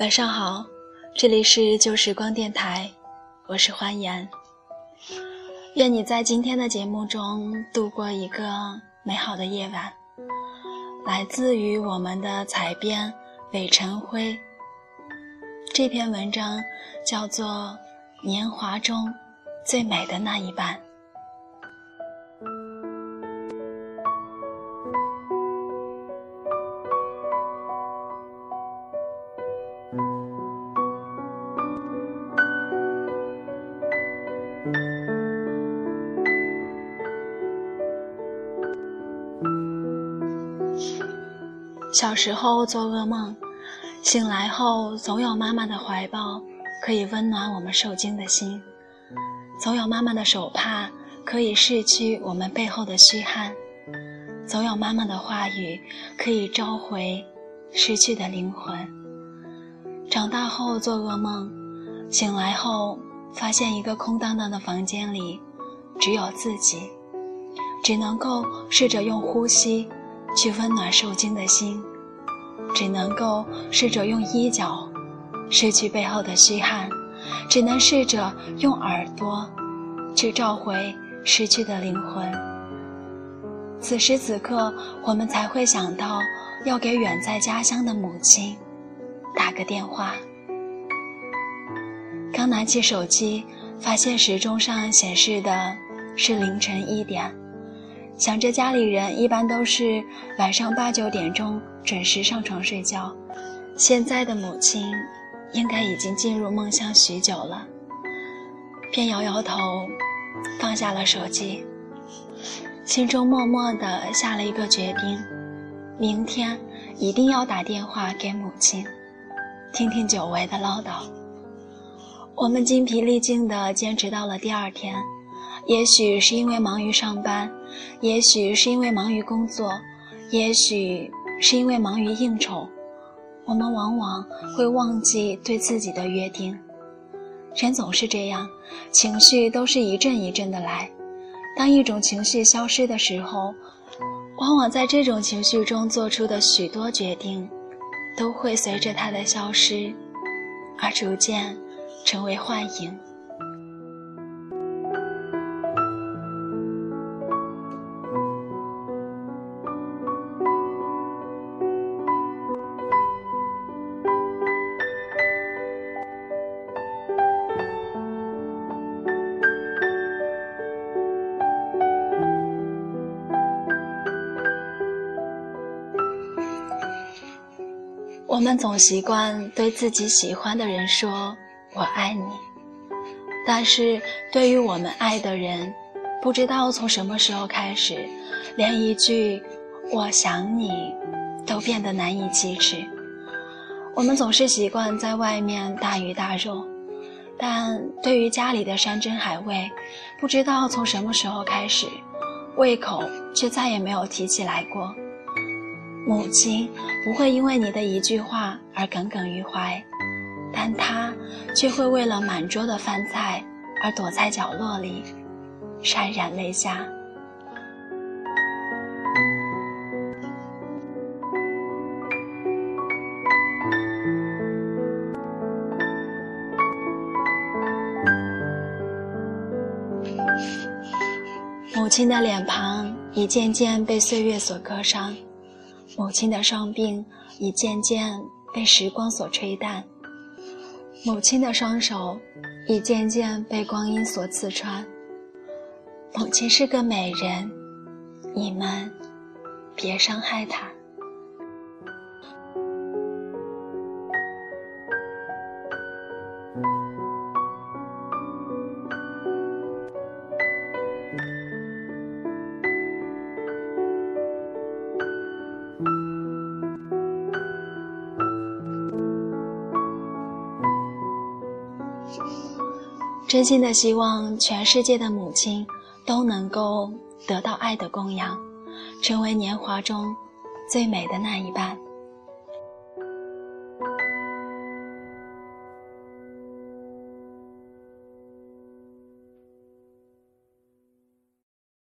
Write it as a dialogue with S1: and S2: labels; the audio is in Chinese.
S1: 晚上好，这里是旧时光电台，我是欢颜。愿你在今天的节目中度过一个美好的夜晚。来自于我们的采编韦晨辉。这篇文章叫做《年华中最美的那一半》。小时候做噩梦，醒来后总有妈妈的怀抱可以温暖我们受惊的心，总有妈妈的手帕可以拭去我们背后的虚汗，总有妈妈的话语可以召回失去的灵魂。长大后做噩梦，醒来后发现一个空荡荡的房间里只有自己，只能够试着用呼吸。去温暖受惊的心，只能够试着用衣角拭去背后的虚汗，只能试着用耳朵去召回失去的灵魂。此时此刻，我们才会想到要给远在家乡的母亲打个电话。刚拿起手机，发现时钟上显示的是凌晨一点。想着家里人一般都是晚上八九点钟准时上床睡觉，现在的母亲应该已经进入梦乡许久了，便摇摇头，放下了手机，心中默默地下了一个决定：明天一定要打电话给母亲，听听久违的唠叨。我们精疲力尽地坚持到了第二天。也许是因为忙于上班，也许是因为忙于工作，也许是因为忙于应酬，我们往往会忘记对自己的约定。人总是这样，情绪都是一阵一阵的来。当一种情绪消失的时候，往往在这种情绪中做出的许多决定，都会随着它的消失，而逐渐成为幻影。我们总习惯对自己喜欢的人说“我爱你”，但是对于我们爱的人，不知道从什么时候开始，连一句“我想你”都变得难以启齿。我们总是习惯在外面大鱼大肉，但对于家里的山珍海味，不知道从什么时候开始，胃口却再也没有提起来过。母亲不会因为你的一句话而耿耿于怀，但她却会为了满桌的饭菜而躲在角落里，潸然泪下。母亲的脸庞已渐渐被岁月所割伤。母亲的伤病已渐渐被时光所吹淡，母亲的双手已渐渐被光阴所刺穿。母亲是个美人，你们别伤害她。真心的希望全世界的母亲都能够得到爱的供养成为年华中最美的那一半。